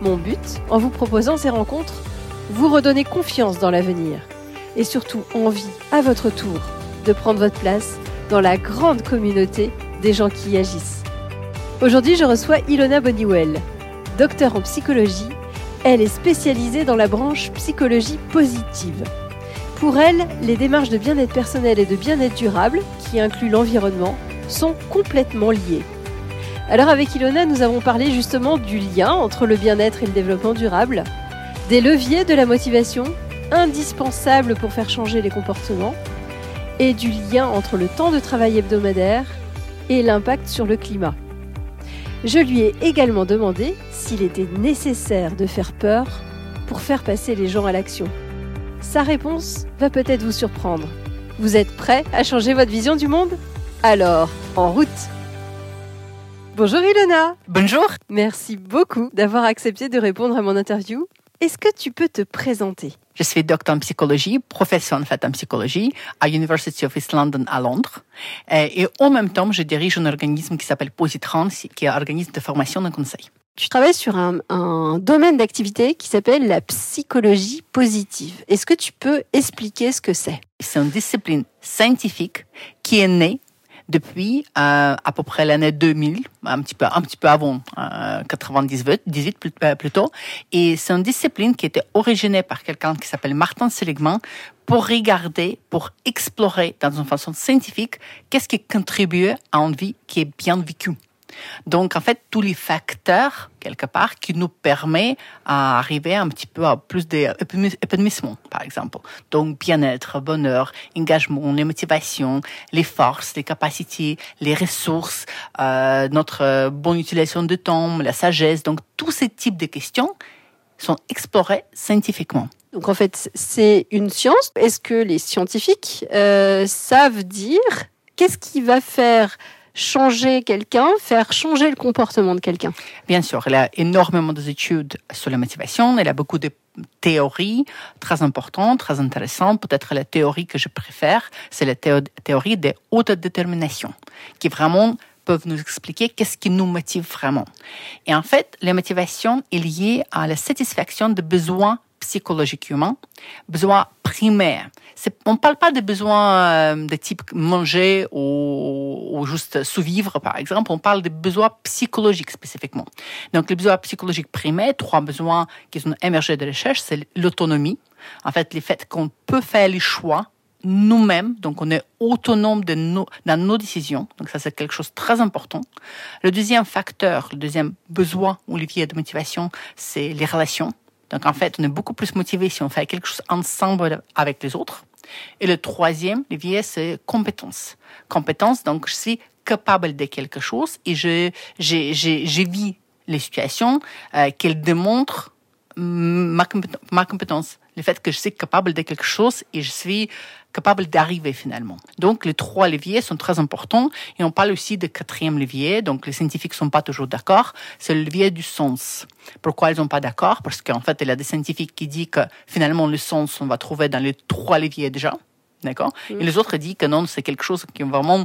Mon but, en vous proposant ces rencontres, vous redonner confiance dans l'avenir et surtout envie, à votre tour, de prendre votre place dans la grande communauté des gens qui y agissent. Aujourd'hui, je reçois Ilona Boniwell, docteur en psychologie. Elle est spécialisée dans la branche psychologie positive. Pour elle, les démarches de bien-être personnel et de bien-être durable, qui incluent l'environnement, sont complètement liées. Alors avec Ilona, nous avons parlé justement du lien entre le bien-être et le développement durable, des leviers de la motivation, indispensables pour faire changer les comportements, et du lien entre le temps de travail hebdomadaire et l'impact sur le climat. Je lui ai également demandé s'il était nécessaire de faire peur pour faire passer les gens à l'action. Sa réponse va peut-être vous surprendre. Vous êtes prêt à changer votre vision du monde? Alors, en route Bonjour Ilona. Bonjour. Merci beaucoup d'avoir accepté de répondre à mon interview. Est-ce que tu peux te présenter? Je suis docteur en psychologie, professeur en fait en psychologie à University of East London à Londres. Et en même temps, je dirige un organisme qui s'appelle Positrans, qui est un organisme de formation de conseil. Tu travailles sur un, un domaine d'activité qui s'appelle la psychologie positive. Est-ce que tu peux expliquer ce que c'est? C'est une discipline scientifique qui est née depuis euh, à peu près l'année 2000, un petit peu, un petit peu avant, euh, 98, 18 plutôt. Et c'est une discipline qui était originée par quelqu'un qui s'appelle Martin Seligman pour regarder, pour explorer dans une façon scientifique qu'est-ce qui contribue à une vie qui est bien vécue. Donc, en fait, tous les facteurs, quelque part, qui nous permettent d'arriver un petit peu à plus d'épanouissement, par exemple. Donc, bien-être, bonheur, engagement, les motivations, les forces, les capacités, les ressources, euh, notre bonne utilisation du temps, la sagesse. Donc, tous ces types de questions sont explorés scientifiquement. Donc en fait, c'est une science. Est-ce que les scientifiques euh, savent dire qu'est-ce qui va faire changer quelqu'un, faire changer le comportement de quelqu'un Bien sûr, elle a énormément d'études sur la motivation, elle a beaucoup de théories très importantes, très intéressantes. Peut-être la théorie que je préfère, c'est la théorie des hautes déterminations, qui vraiment peuvent nous expliquer qu'est-ce qui nous motive vraiment. Et en fait, la motivation est liée à la satisfaction de besoins psychologiques humains, besoins primaires. On ne parle pas de besoins euh, de type manger ou, ou juste survivre, par exemple. On parle de besoins psychologiques spécifiquement. Donc, les besoins psychologiques primaires, trois besoins qui sont émergés de recherche, c'est l'autonomie. En fait, le fait qu'on peut faire les choix nous-mêmes, donc on est autonome de nos, dans nos décisions, donc ça c'est quelque chose de très important. Le deuxième facteur, le deuxième besoin ou levier de motivation, c'est les relations. Donc en fait, on est beaucoup plus motivé si on fait quelque chose ensemble avec les autres. Et le troisième levier, c'est compétence. Compétence, donc je suis capable de quelque chose et je, j'ai vu les situations euh, qu'elles démontrent ma, ma compétence, le fait que je suis capable de quelque chose et je suis capable d'arriver finalement. Donc les trois leviers sont très importants et on parle aussi de quatrième levier. Donc les scientifiques sont pas toujours d'accord. C'est le levier du sens. Pourquoi ils sont pas d'accord? Parce qu'en fait il y a des scientifiques qui disent que finalement le sens on va trouver dans les trois leviers déjà. D'accord? Et les autres disent que non, c'est quelque chose qui est vraiment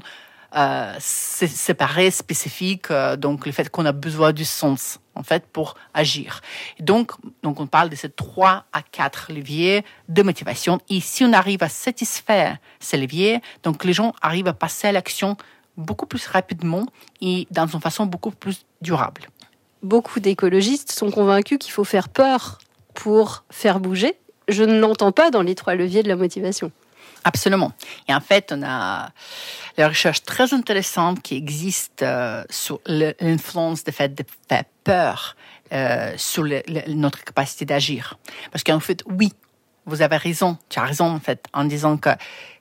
euh, séparé, spécifique, euh, donc le fait qu'on a besoin du sens en fait pour agir. donc, donc on parle de ces trois à quatre leviers de motivation. Et si on arrive à satisfaire ces leviers, donc les gens arrivent à passer à l'action beaucoup plus rapidement et dans une façon beaucoup plus durable. Beaucoup d'écologistes sont convaincus qu'il faut faire peur pour faire bouger. Je ne l'entends pas dans les trois leviers de la motivation. Absolument. Et en fait, on a des recherches très intéressantes qui existent euh, sur l'influence du fait de faire peur euh, sur le, notre capacité d'agir. Parce qu'en fait, oui, vous avez raison, tu as raison en fait, en disant que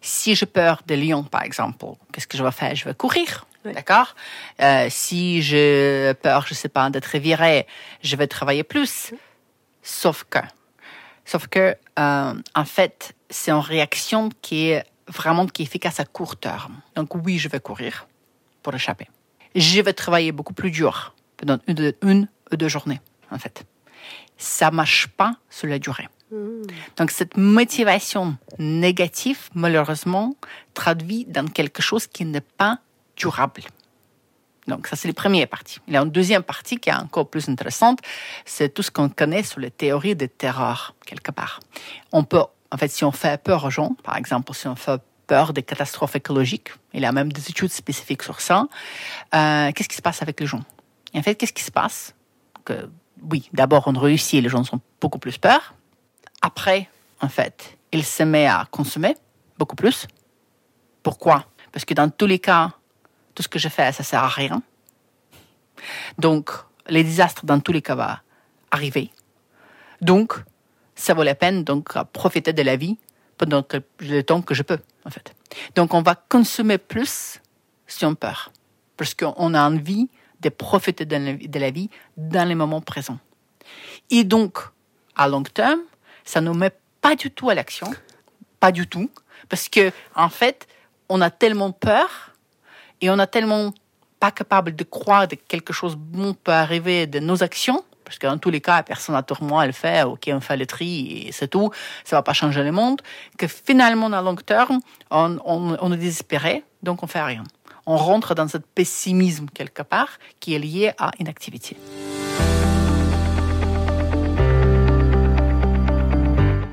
si j'ai peur de lion, par exemple, qu'est-ce que je vais faire? Je vais courir. D'accord? Euh, Si j'ai peur, je sais pas, d'être viré, je vais travailler plus. Sauf que, sauf que, euh, en fait, c'est une réaction qui est vraiment qui est efficace à court terme. Donc oui, je vais courir pour échapper. Je vais travailler beaucoup plus dur pendant une, une ou deux journées, en fait. Ça marche pas sur la durée. Donc cette motivation négative, malheureusement, traduit dans quelque chose qui n'est pas durable. Donc ça, c'est la première partie. Il y a une deuxième partie qui est encore plus intéressante, c'est tout ce qu'on connaît sur les théories de terreur, quelque part. On peut, en fait, si on fait peur aux gens, par exemple, si on fait peur des catastrophes écologiques, il y a même des études spécifiques sur ça, euh, qu'est-ce qui se passe avec les gens? En fait, qu'est-ce qui se passe? Que, Oui, d'abord, on réussit, les gens sont beaucoup plus peur. Après, en fait, ils se mettent à consommer beaucoup plus. Pourquoi? Parce que dans tous les cas, tout ce que je fais, ça sert à rien. Donc, les désastres dans tous les cas vont arriver. Donc, ça vaut la peine donc profiter de la vie pendant le temps que je peux, en fait. Donc, on va consommer plus si on peur, parce qu'on a envie de profiter de la vie dans les moments présents. Et donc, à long terme, ça ne nous met pas du tout à l'action, pas du tout, parce que en fait, on a tellement peur et on a tellement pas capable de croire que quelque chose bon peut arriver de nos actions, parce que dans tous les cas, personne n'a moi le fait, ok, on fait le tri et c'est tout, ça va pas changer le monde, que finalement, à long terme, on, on, on est désespéré, donc on fait rien. On rentre dans ce pessimisme quelque part qui est lié à une activité.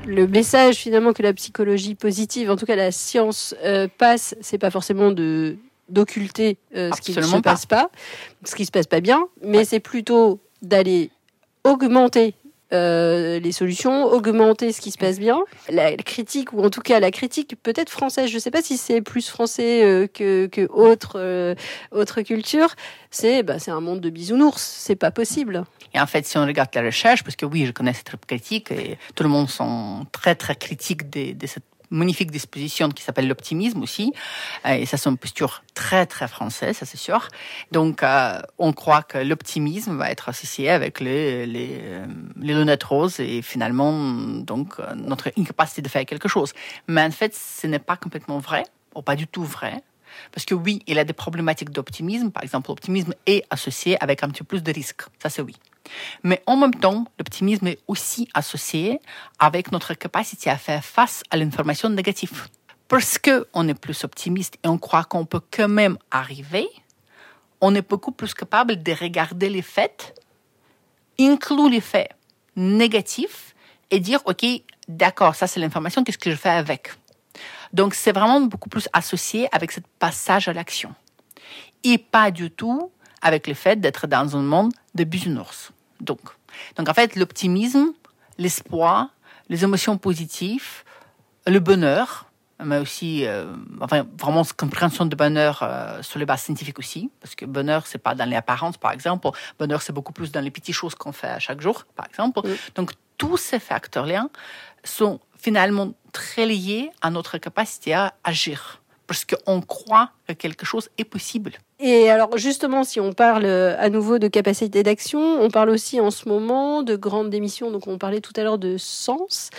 le message finalement que la psychologie positive, en tout cas la science euh, passe, c'est pas forcément de d'occulter euh, ce qui ne se passe pas, ce qui se passe pas bien, mais c'est plutôt d'aller augmenter euh, les solutions, augmenter ce qui se passe bien. La critique, ou en tout cas la critique peut-être française, je ne sais pas si c'est plus français euh, que, que autre, euh, autre culture, c'est bah, un monde de bisounours, c'est pas possible. Et en fait, si on regarde la recherche, parce que oui, je connais cette critique, et tout le monde sont très très critiques de cette magnifique disposition qui s'appelle l'optimisme aussi. Euh, et ça, c'est une posture très, très française, ça c'est sûr. Donc, euh, on croit que l'optimisme va être associé avec les, les, euh, les, lunettes roses et finalement, donc, notre incapacité de faire quelque chose. Mais en fait, ce n'est pas complètement vrai, ou pas du tout vrai. Parce que oui, il y a des problématiques d'optimisme. Par exemple, l'optimisme est associé avec un petit peu plus de risques. Ça, c'est oui. Mais en même temps, l'optimisme est aussi associé avec notre capacité à faire face à l'information négative. Parce qu'on est plus optimiste et on croit qu'on peut quand même arriver, on est beaucoup plus capable de regarder les faits, inclure les faits négatifs et dire, OK, d'accord, ça c'est l'information, qu'est-ce que je fais avec? Donc c'est vraiment beaucoup plus associé avec ce passage à l'action. Et pas du tout avec le fait d'être dans un monde de bisounours. Donc, donc en fait, l'optimisme, l'espoir, les émotions positives, le bonheur, mais aussi euh, enfin, vraiment cette compréhension de bonheur euh, sur les bases scientifiques aussi, parce que bonheur, c'est pas dans les apparences, par exemple. Bonheur, c'est beaucoup plus dans les petites choses qu'on fait à chaque jour, par exemple. Donc, tous ces facteurs-là sont finalement très liés à notre capacité à agir parce qu'on croit que quelque chose est possible. Et alors justement, si on parle euh, à nouveau de capacité d'action, on parle aussi en ce moment de grandes démissions. Donc on parlait tout à l'heure de sens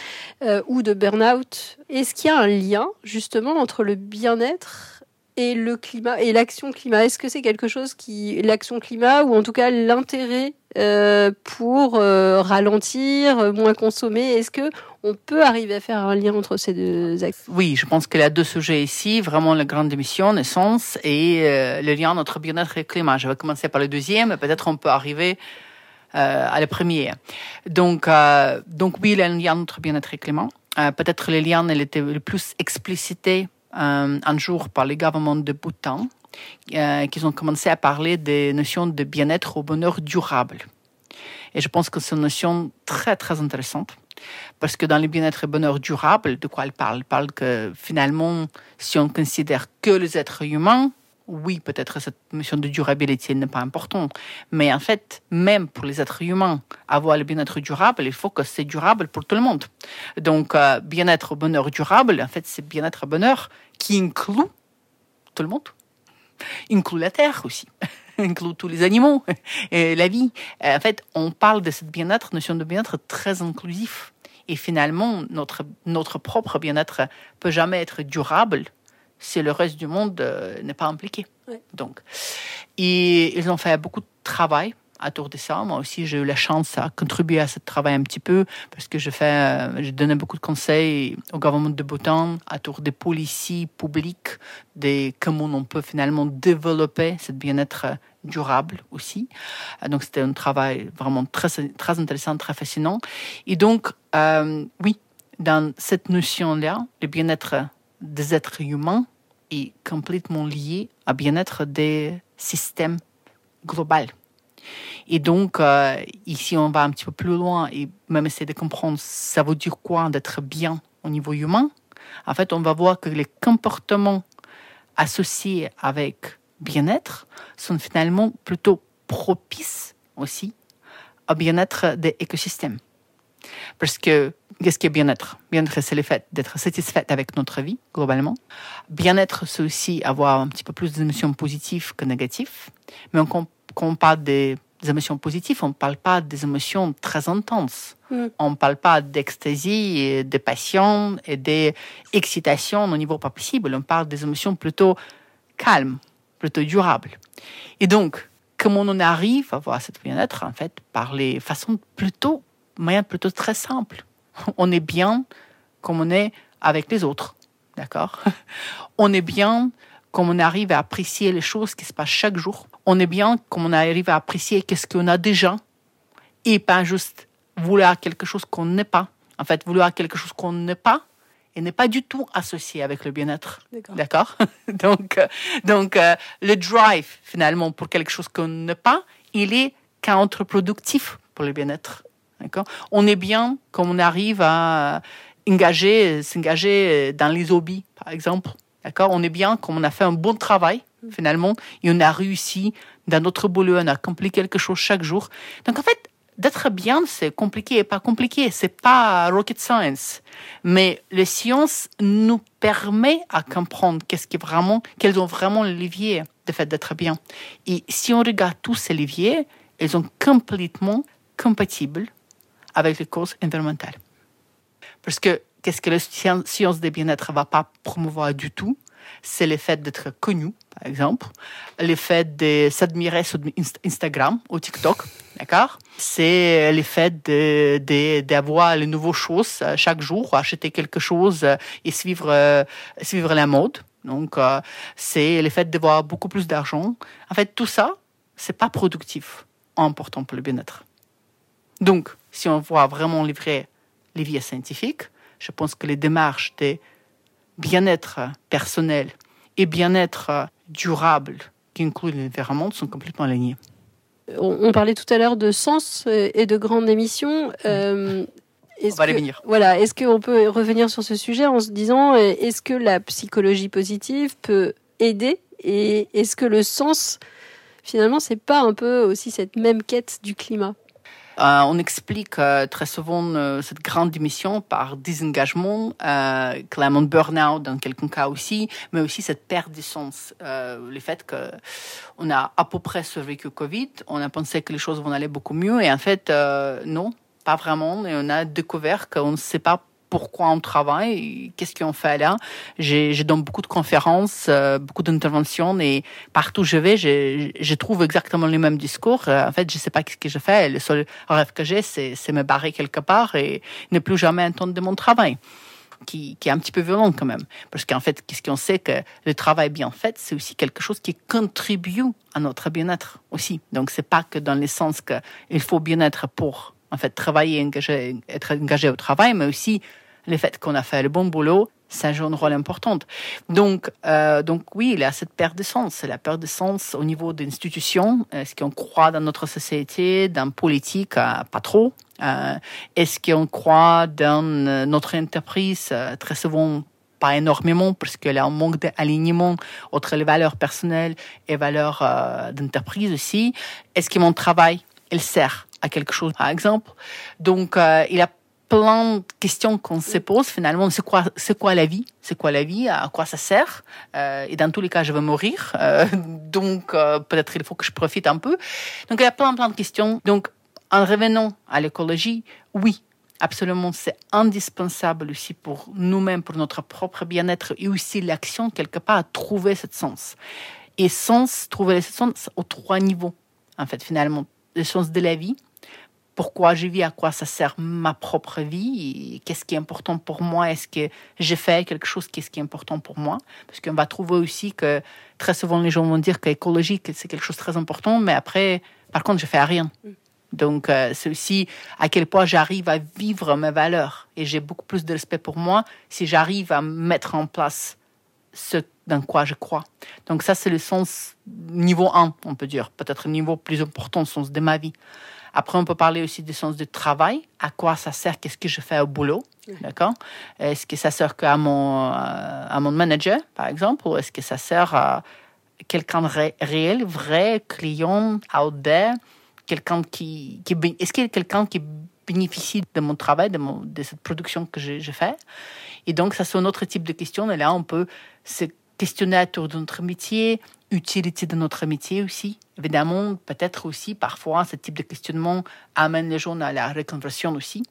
euh, ou de burn-out. Est-ce qu'il y a un lien justement entre le bien-être et le climat et l'action climat Est-ce que c'est quelque chose qui l'action climat ou en tout cas l'intérêt euh, pour euh, ralentir, moins consommer? Est-ce que on peut arriver à faire un lien entre ces deux axes? Oui, je pense qu'il y a deux sujets ici, vraiment la grande émission, naissance et euh, le lien entre bien-être et climat. Je vais commencer par le deuxième, peut-être on peut arriver à le premier. Donc, donc oui, il y a un lien entre bien-être et climat. peut-être le lien il était le plus explicité un jour par les gouvernements de Bhoutan euh, qu'ils ont commencé à parler des notions de bien-être au bonheur durable. Et je pense que c'est une notion très, très intéressante. Parce que dans le bien-être et bonheur durable, de quoi elle parle? Elle parle que finalement, si on considère que les êtres humains, oui, peut-être cette notion de durabilité n'est pas importante. Mais en fait, même pour les êtres humains, avoir le bien-être durable, il faut que c'est durable pour tout le monde. Donc, euh, bien-être, bonheur durable, en fait, c'est bien-être, bonheur qui inclut tout le monde. inclut la terre aussi, inclut tous les animaux et la vie. En fait, on parle de cette bien-être, notion de bien-être très inclusif. Et finalement, notre, notre propre bien-être peut jamais être durable si le reste du monde euh, n'est pas impliqué. Donc, et ils ont fait beaucoup de travail autour de ça. Moi aussi, j'ai eu la chance à contribuer à ce travail un petit peu parce que je fais, euh, j'ai donné beaucoup de conseils au gouvernement de Bhoutan autour des policiers publics, de comment on peut finalement développer ce bien-être durable aussi. Euh, donc, c'était un travail vraiment très, très intéressant, très fascinant. Et donc, euh, oui, dans cette notion-là, le bien-être des êtres humains est complètement lié au bien-être des systèmes globaux. Et donc, euh, ici, on va un petit peu plus loin et même essayer de comprendre ça veut dire quoi d'être bien au niveau humain? En fait, on va voir que les comportements associés avec bien-être sont finalement plutôt propices aussi au bien-être des écosystèmes. Parce que qu'est-ce qui est bien-être? Bien-être, c'est le fait d'être satisfait avec notre vie, globalement. Bien-être, c'est aussi avoir un petit peu plus d'émotions positives que négatives. Mais quand on parle des émotions positives, on ne parle pas des émotions très intenses. Mm. On ne parle pas d'ecstasy, de passion et d'excitation au niveau pas possible. On parle des émotions plutôt calmes, plutôt durables. Et donc, comment on arrive à avoir cette bien-être? En fait, par les façons plutôt, moyens plutôt très simples. On est bien comme on est avec les autres. D'accord? On est bien comme on arrive à apprécier les choses qui se passent chaque jour. On est bien comme on arrive à apprécier qu'est-ce qu'on a déjà et pas juste vouloir quelque chose qu'on n'est pas. En fait, vouloir quelque chose qu'on n'est pas et n'est pas du tout associé avec le bien-être. D'accord Donc, euh, donc euh, le drive, finalement, pour quelque chose qu'on n'est pas, il est contre-productif pour le bien-être. On est bien comme on arrive à engager, s'engager dans les hobbies, par exemple. D'accord? On est bien comme on a fait un bon travail, finalement, et on a réussi dans notre boulot, on a accompli quelque chose chaque jour. Donc, en fait, d'être bien, c'est compliqué et pas compliqué. C'est pas rocket science. Mais les sciences nous permet à comprendre qu'est-ce quels ont vraiment le levier de fait d'être bien. Et si on regarde tous ces leviers, ils sont complètement compatibles avec les causes environnementales. Parce que qu'est-ce que la science des bien-être va pas promouvoir du tout? C'est le fait d'être connu, par exemple, le fait de s'admirer sur Instagram ou TikTok, d'accord? C'est le fait d'avoir les nouvelles choses euh, chaque jour, acheter quelque chose euh, et suivre, euh, suivre la mode. Donc, c'est le fait d'avoir beaucoup plus d'argent. En fait, tout ça, c'est pas productif, important pour le bien-être. Donc, si on voit vraiment livrer les vies scientifiques, je pense que les démarches de bien-être personnel et bien-être durable qui incluent l'environnement sont complètement alignées. On, parlait tout à l'heure de sens et de grandes émissions. Euh, on va les venir. Voilà, est-ce qu'on peut revenir sur ce sujet en se disant est-ce que la psychologie positive peut aider et est-ce que le sens finalement c'est pas un peu aussi cette même quête du climat? Euh, on explique euh, très souvent euh, cette grande démission par désengagement, clairement burn-out dans quelques cas aussi, mais aussi cette perte de sens. le fait que on a à peu près survécu Covid, on a pensé que les choses vont aller beaucoup mieux et en fait, non, pas vraiment. Et on a découvert qu'on ne sait pas pourquoi on travaille, qu'est-ce qu'on fait là. J'ai donne beaucoup de conférences, euh, beaucoup d'interventions et partout où je vais, je, je, trouve exactement le même discours. Euh, en fait, je sais pas ce que je fais. Le seul rêve que j'ai, c'est me barrer quelque part et ne plus jamais entendre de mon travail. Qui, qui, est un petit peu violent quand même. Parce qu'en fait, qu'est-ce qu'on sait que le travail bien fait, c'est aussi quelque chose qui contribue à notre bien-être aussi. Donc, c'est pas que dans le sens qu'il faut bien-être pour en fait, travailler, être engagé au travail, mais aussi le fait qu'on a fait le bon boulot, ça joue un rôle important. Donc, euh, donc oui, il y a cette perte de sens. C'est la perte de sens au niveau des institutions. Est-ce qu'on croit dans notre société, dans politique? Euh, Pas trop. Euh, Est-ce qu'on croit dans euh, notre entreprise? Euh, Très souvent, pas énormément, parce qu'il y a un manque d'alignement entre les valeurs personnelles et valeurs euh, d'entreprise aussi. Est-ce que mon travail, il sert à quelque chose, par exemple. Donc, euh, il a plein de questions qu'on se pose finalement. C'est quoi, c'est quoi la vie? C'est quoi la vie? À quoi ça sert? Euh, Et dans tous les cas, je vais mourir. Euh, donc euh, peut-être il faut que je profite un peu. Donc il y a plein plein de questions. Donc en revenant à l'écologie, oui, absolument, c'est indispensable aussi pour nous-mêmes, pour notre propre bien-être et aussi l'action quelque part à trouver ce sens. Et sens, trouver ce sens aux trois niveaux en fait finalement, le sens de la vie pourquoi je vis, à quoi ça sert ma propre vie, qu'est-ce qui est important pour moi, est-ce que j'ai fait quelque chose qui est important pour moi, parce qu'on va trouver aussi que très souvent les gens vont dire qu'écologique c'est quelque chose de très important, mais après, par contre, je fais rien. Donc, euh, c'est aussi à quel point j'arrive à vivre mes valeurs. Et j'ai beaucoup plus de respect pour moi si j'arrive à mettre en place ce dans quoi je crois. Donc, ça, c'est le sens niveau 1, on peut dire. Peut-être le niveau plus important, le sens de ma vie. Après, on peut parler aussi du sens du travail. À quoi ça sert? Qu'est-ce que je fais au boulot? D'accord? Est-ce que ça sert qu'à mon, euh, à mon manager, par exemple? Ou est-ce que ça sert à quelqu'un de réel, vrai, client, out there? Quelqu'un qui, qui Est-ce qu'il y a quelqu'un qui bénéficie de mon travail, de, mon, de cette production que j'ai fait Et donc, ça, c'est un autre type de question. Et là, on peut se questionner autour de notre métier, utilité de notre métier aussi. Évidemment, peut-être aussi, parfois, ce type de questionnement amène les gens à la reconversion aussi.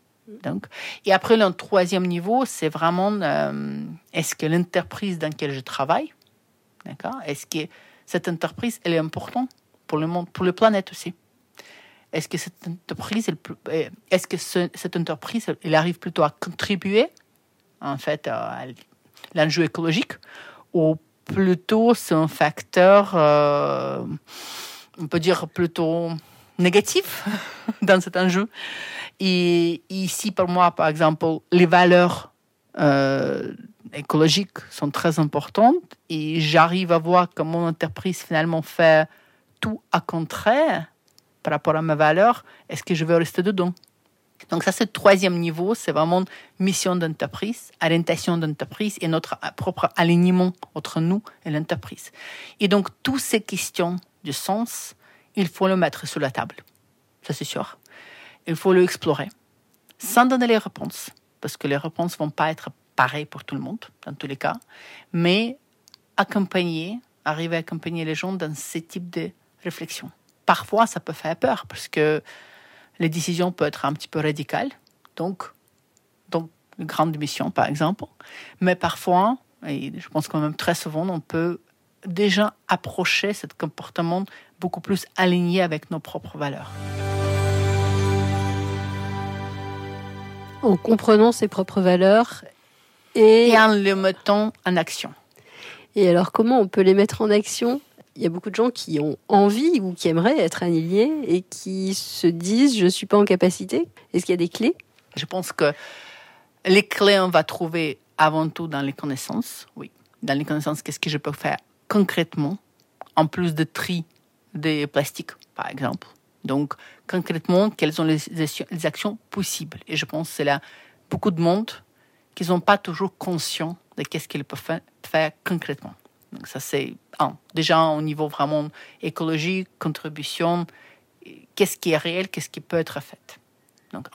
Donc, et après, le troisième niveau, c'est vraiment euh, est-ce que l'entreprise dans laquelle je travaille, d'accord, est-ce que cette entreprise, elle est importante pour le monde, pour la planète aussi? Est-ce que cette entreprise, euh, est-ce que cette entreprise, elle arrive plutôt à contribuer, en fait, à l'enjeu écologique ou plutôt c'est un facteur, euh, on peut dire plutôt négatif dans cet enjeu. Et ici, pour moi, par exemple, les valeurs euh, écologiques sont très importantes et j'arrive à voir que mon entreprise finalement fait tout à contraire par rapport à mes valeurs. Est-ce que je veux rester dedans? Donc ça, c'est le troisième niveau, c'est vraiment mission d'entreprise, orientation d'entreprise et notre propre alignement entre nous et l'entreprise. Et donc, toutes ces questions du sens, il faut le mettre sur la table. Ça, c'est sûr. Il faut le explorer sans donner les réponses, parce que les réponses vont pas être pareilles pour tout le monde, dans tous les cas, mais accompagner, arriver à accompagner les gens dans ce type de réflexion. Parfois, ça peut faire peur, parce que les décisions peuvent être un petit peu radicales, donc, donc une grande mission par exemple, mais parfois, et je pense quand même très souvent, on peut déjà approcher ce comportement beaucoup plus aligné avec nos propres valeurs. En comprenant ses propres valeurs et... et en les mettant en action. Et alors comment on peut les mettre en action? Il y a beaucoup de gens qui ont envie ou qui aimeraient être alliés et qui se disent je ne suis pas en capacité. Est-ce qu'il y a des clés? Je pense que les clés, on va trouver avant tout dans les connaissances. Oui, dans les connaissances, qu'est-ce que je peux faire concrètement en plus de tri des plastiques, par exemple. Donc, concrètement, quelles sont les, actions possibles? Et je pense que c'est là beaucoup de monde qui sont pas toujours conscients de qu'est-ce qu'ils peuvent faire concrètement. Donc ça, c'est un. Déjà au niveau vraiment écologique, contribution, qu'est-ce qui est réel, qu'est-ce qui peut être fait? Donc.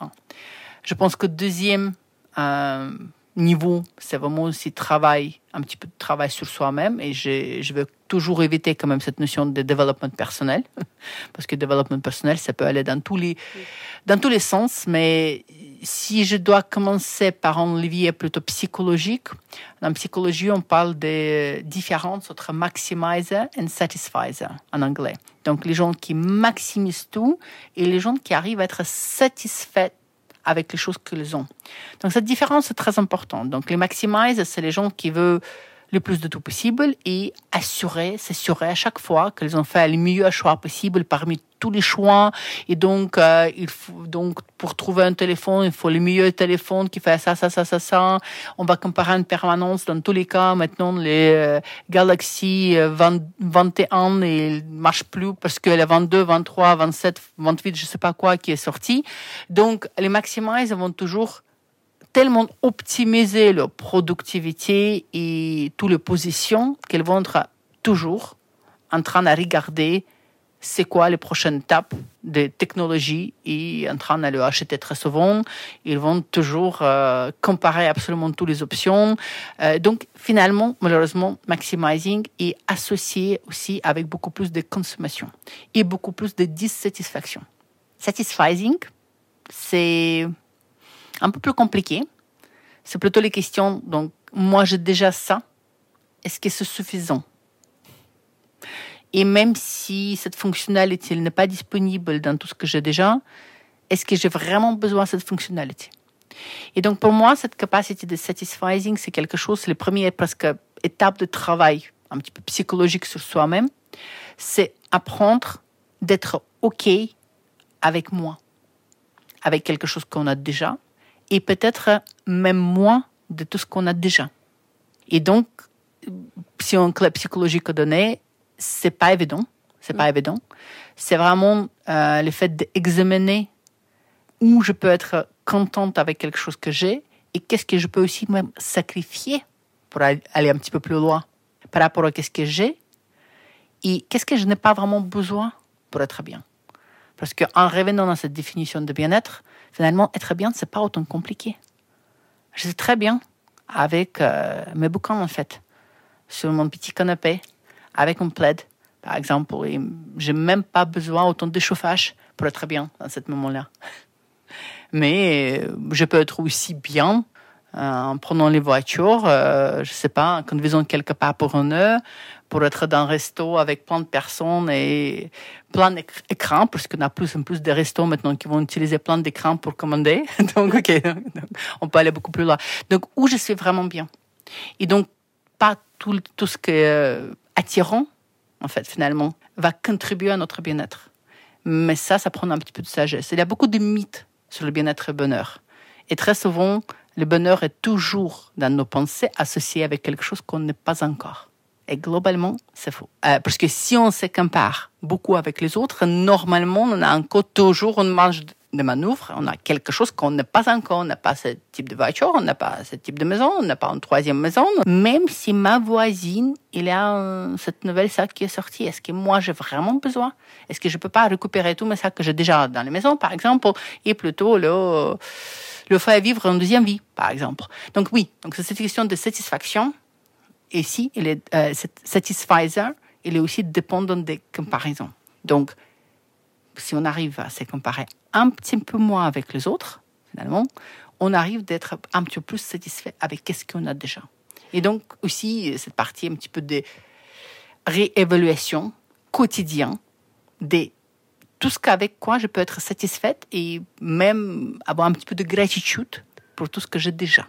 Je pense que deuxième euh, niveau, c'est vraiment aussi travail, un petit peu de travail sur soi-même. Et je, je veux toujours éviter quand même cette notion de développement personnel, parce que développement personnel, ça peut aller dans tous les, dans tous les sens, mais si je dois commencer par un levier plutôt psychologique, en psychologie, on parle de différence entre maximizer et satisfier en anglais. Donc, les gens qui maximisent tout et les gens qui arrivent à être satisfaits avec les choses qu'ils ont. Donc, cette différence est très importante. Donc, les maximizers, c'est les gens qui veulent le plus de tout possible et assurer, s'assurer à chaque fois qu'ils ont fait le meilleur choix possible parmi tous les choix. Et donc, euh, il faut, donc, pour trouver un téléphone, il faut le meilleur téléphone qui fait ça, ça, ça, ça, ça. On va comparer en permanence. Dans tous les cas, maintenant, les euh, Galaxy 20, 21, ne marchent plus parce que les 22, 23, 27, 28, je sais pas quoi, qui est sorti. Donc, les maximize vont toujours tellement optimiser leur productivité et toutes les positions qu'elles vont être toujours en train de regarder c'est quoi les prochaines étapes des technologies et en train d'aller acheter très souvent. Ils vont toujours euh, comparer absolument toutes les options. Euh, donc finalement, malheureusement, maximizing est associé aussi avec beaucoup plus de consommation et beaucoup plus de dissatisfaction. Satisfying, c'est un peu plus compliqué. C'est plutôt les questions, donc moi j'ai déjà ça, est-ce que c'est suffisant? Et même si cette fonctionnalité n'est pas disponible dans tout ce que j'ai déjà, est-ce que j'ai vraiment besoin de cette fonctionnalité? Et donc pour moi, cette capacité de satisfying, c'est quelque chose, c'est la première presque étape de travail un petit peu psychologique sur soi-même, c'est apprendre d'être OK avec moi, avec quelque chose qu'on a déjà, et peut-être même moins de tout ce qu'on a déjà. Et donc, si on clé psychologique donné, c'est pas évident. C'est pas mm. évident. C'est vraiment euh, le fait d'examiner où je peux être contente avec quelque chose que j'ai et qu'est-ce que je peux aussi même sacrifier pour aller un petit peu plus loin par rapport à ce que j'ai et qu'est-ce que je n'ai pas vraiment besoin pour être bien. Parce qu'en revenant dans cette définition de bien-être, finalement, être bien, c'est pas autant compliqué. Je sais très bien avec euh, mes bouquins, en fait, sur mon petit canapé, avec un plaid, par exemple. Et j'ai même pas besoin autant de chauffage pour être bien dans ce moment-là. Mais euh, je peux être aussi bien en prenant les voitures, euh, je sais pas, en conduisant quelque part pour une heure, pour être dans un resto avec plein de personnes et plein d'écrans, parce qu'on a plus en plus de restos maintenant qui vont utiliser plein d'écrans pour commander. donc, ok, on peut aller beaucoup plus loin. Donc, où je suis vraiment bien. Et donc, pas tout, tout ce qui est attirant, en fait, finalement, va contribuer à notre bien-être. Mais ça, ça prend un petit peu de sagesse. Il y a beaucoup de mythes sur le bien-être et le bonheur. Et très souvent, le bonheur est toujours dans nos pensées associé avec quelque chose qu'on n'est pas encore. Et globalement, c'est faux. Euh, parce que si on se compare beaucoup avec les autres, normalement, on a encore toujours une marge de manœuvre. On a quelque chose qu'on n'a pas encore. On n'a pas ce type de voiture, on n'a pas ce type de maison, on n'a pas une troisième maison. Même si ma voisine, il a cette nouvelle sac qui est sortie, est-ce que moi j'ai vraiment besoin? Est-ce que je peux pas récupérer tous mes sacs que j'ai déjà dans les maisons, par exemple, et plutôt le le faire vivre une deuxième vie, par exemple. Donc oui, donc c'est cette question de satisfaction. Et si il est euh, il est aussi dépendant des comparaisons. Donc si on arrive à se comparer un petit peu moins avec les autres, finalement, on arrive d'être un petit peu plus satisfait avec ce qu'on a déjà. Et donc aussi cette partie un petit peu de réévaluation quotidienne de tout ce qu'avec quoi je peux être satisfaite et même avoir un petit peu de gratitude pour tout ce que j'ai déjà.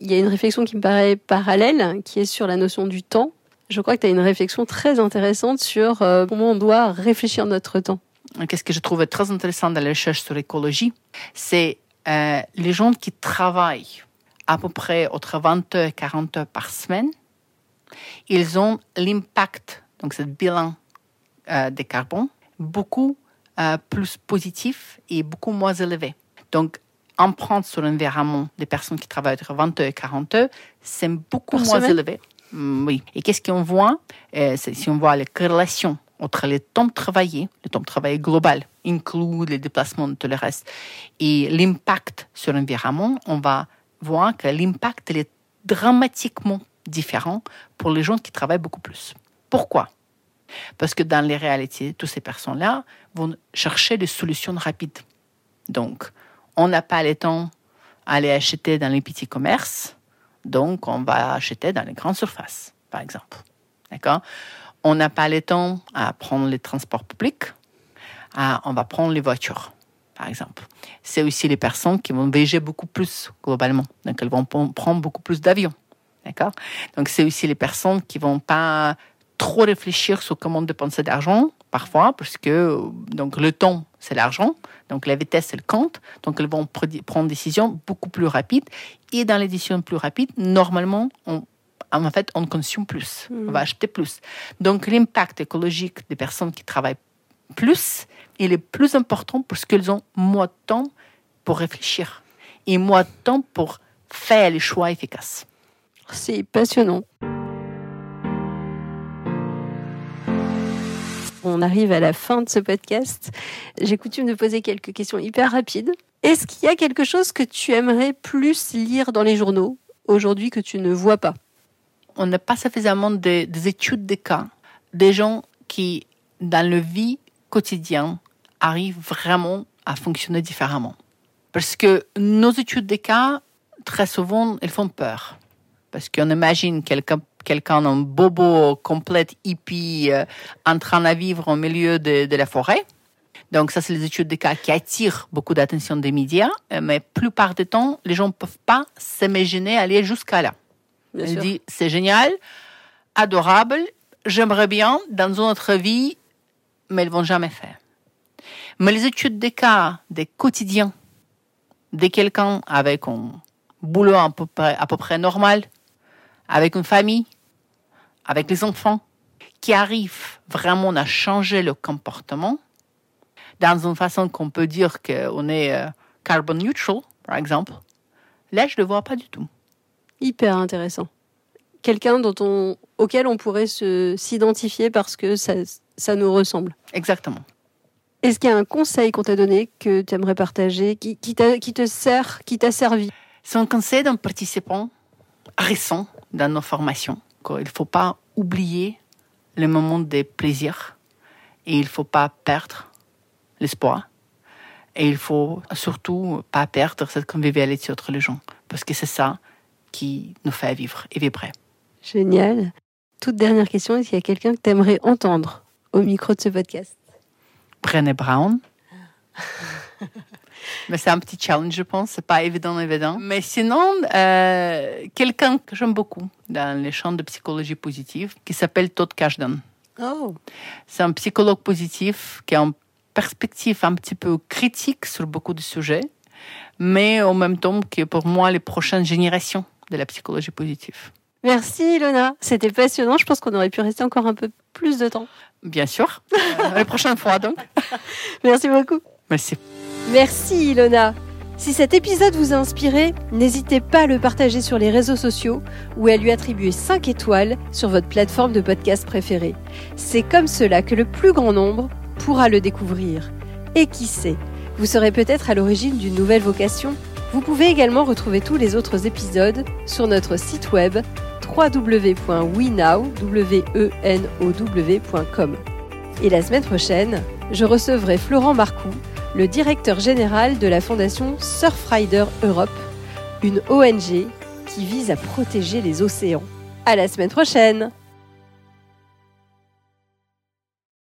Il y a une réflexion qui me paraît parallèle, qui est sur la notion du temps. Je crois que tu as une réflexion très intéressante sur euh, comment on doit réfléchir notre temps qu'est-ce que je trouve très intéressant dans la recherche sur l'écologie, c'est euh, les gens qui travaillent à peu près entre 20 heures et 40 heures par semaine, ils ont l'impact, donc ce bilan euh, de carbone, beaucoup euh, plus positif et beaucoup moins élevé. Donc, empreinte sur l'environnement des personnes qui travaillent entre 20 heures et 40 heures, c'est beaucoup moins élevé. Mm, oui. Et qu'est-ce qu'on voit? Euh, Si on voit les corrélations entre les temps travaillés, le temps de travail global, inclut les déplacements de tout le reste, et l'impact sur l'environnement, on va voir que l'impact est dramatiquement différent pour les gens qui travaillent beaucoup plus. Pourquoi? Parce que dans les réalités, toutes ces personnes-là vont chercher des solutions rapides. Donc, on n'a pas le temps d'aller acheter dans les petits commerces, donc on va acheter dans les grandes surfaces, par exemple. D'accord? On n'a pas le temps à prendre les transports publics, on va prendre les voitures, par exemple. C'est aussi les personnes qui vont voyager beaucoup plus globalement, donc elles vont prendre beaucoup plus d'avions, d'accord? Donc c'est aussi les personnes qui vont pas trop réfléchir sur comment dépenser d'argent parfois, parce que donc le temps c'est l'argent, donc la vitesse c'est le compte, donc elles vont prendre des décisions beaucoup plus rapides et dans les décisions plus rapides, normalement on en fait, on consomme plus, on va acheter plus. Donc, l'impact écologique des personnes qui travaillent plus, il est plus important parce qu'elles ont moins de temps pour réfléchir et moins de temps pour faire les choix efficaces. C'est passionnant. On arrive à la fin de ce podcast. J'ai coutume de poser quelques questions hyper rapides. Est-ce qu'il y a quelque chose que tu aimerais plus lire dans les journaux aujourd'hui que tu ne vois pas? On n'a pas suffisamment de- des études de cas, des gens qui, dans leur vie quotidienne, arrivent vraiment à fonctionner différemment. Parce que nos études de cas, très souvent, elles font peur. Parce qu'on imagine quelqu'un quelqu'un un bobo complet hippie euh, en train de vivre au milieu de, de la forêt. Donc ça, c'est les études de cas qui attirent beaucoup d'attention des médias, euh, mais plupart du temps, les gens ne peuvent pas s'imaginer aller jusqu'à là. Bien Elle sûr. dit, c'est génial, adorable, j'aimerais bien dans une autre vie, mais ils vont jamais faire. Mais les études des cas, des quotidiens, de quelqu'un avec un boulot à peu près, à peu près normal, avec une famille, avec les enfants, qui arrivent vraiment à changer le comportement, dans une façon qu'on peut dire qu'on est euh, carbon neutral, par exemple, là, je ne le vois pas du tout. Hyper intéressant. Quelqu'un dont on, auquel on pourrait s'identifier parce que ça, ça nous ressemble. Exactement. Est-ce qu'il y a un conseil qu'on t'a donné que tu aimerais partager, qui, qui, t'a- qui te sert, qui t'a servi? C'est un conseil d'un participant récent dans nos formations. Qu'il ne faut pas oublier le moment des plaisirs et il ne faut pas perdre l'espoir. Et il faut surtout pas perdre cette convivialité entre les gens parce que c'est ça qui nous fait vivre et vibrer. Génial. Toute dernière question, est-ce qu'il y a quelqu'un que tu aimerais entendre au micro de ce podcast? Brené Brown. Mais c'est un petit challenge, je pense. C'est pas évident, évident. Mais sinon, euh, quelqu'un que j'aime beaucoup dans les champs de psychologie positive, qui s'appelle Todd Kashdan. Oh C'est un psychologue positif qui a une perspective un petit peu critique sur beaucoup de sujets, mais en même temps qui est pour moi les prochaines générations de la psychologie positive. Merci Ilona, c'était passionnant. Je pense qu'on aurait pu rester encore un peu plus de temps. Bien sûr. Euh, la prochaine fois, donc. Merci beaucoup. Merci. Merci Ilona. Si cet épisode vous a inspiré, n'hésitez pas à le partager sur les réseaux sociaux ou à lui attribuer 5 étoiles sur votre plateforme de podcast préférée. C'est comme cela que le plus grand nombre pourra le découvrir. Et qui sait, vous serez peut-être à l'origine d'une nouvelle vocation. Vous pouvez également retrouver tous les autres épisodes sur notre site web www.wenow.com. Et la semaine prochaine, je recevrai Florent Marcoux, le directeur général de la fondation Surfrider Europe, une ONG qui vise à protéger les océans. À la semaine prochaine!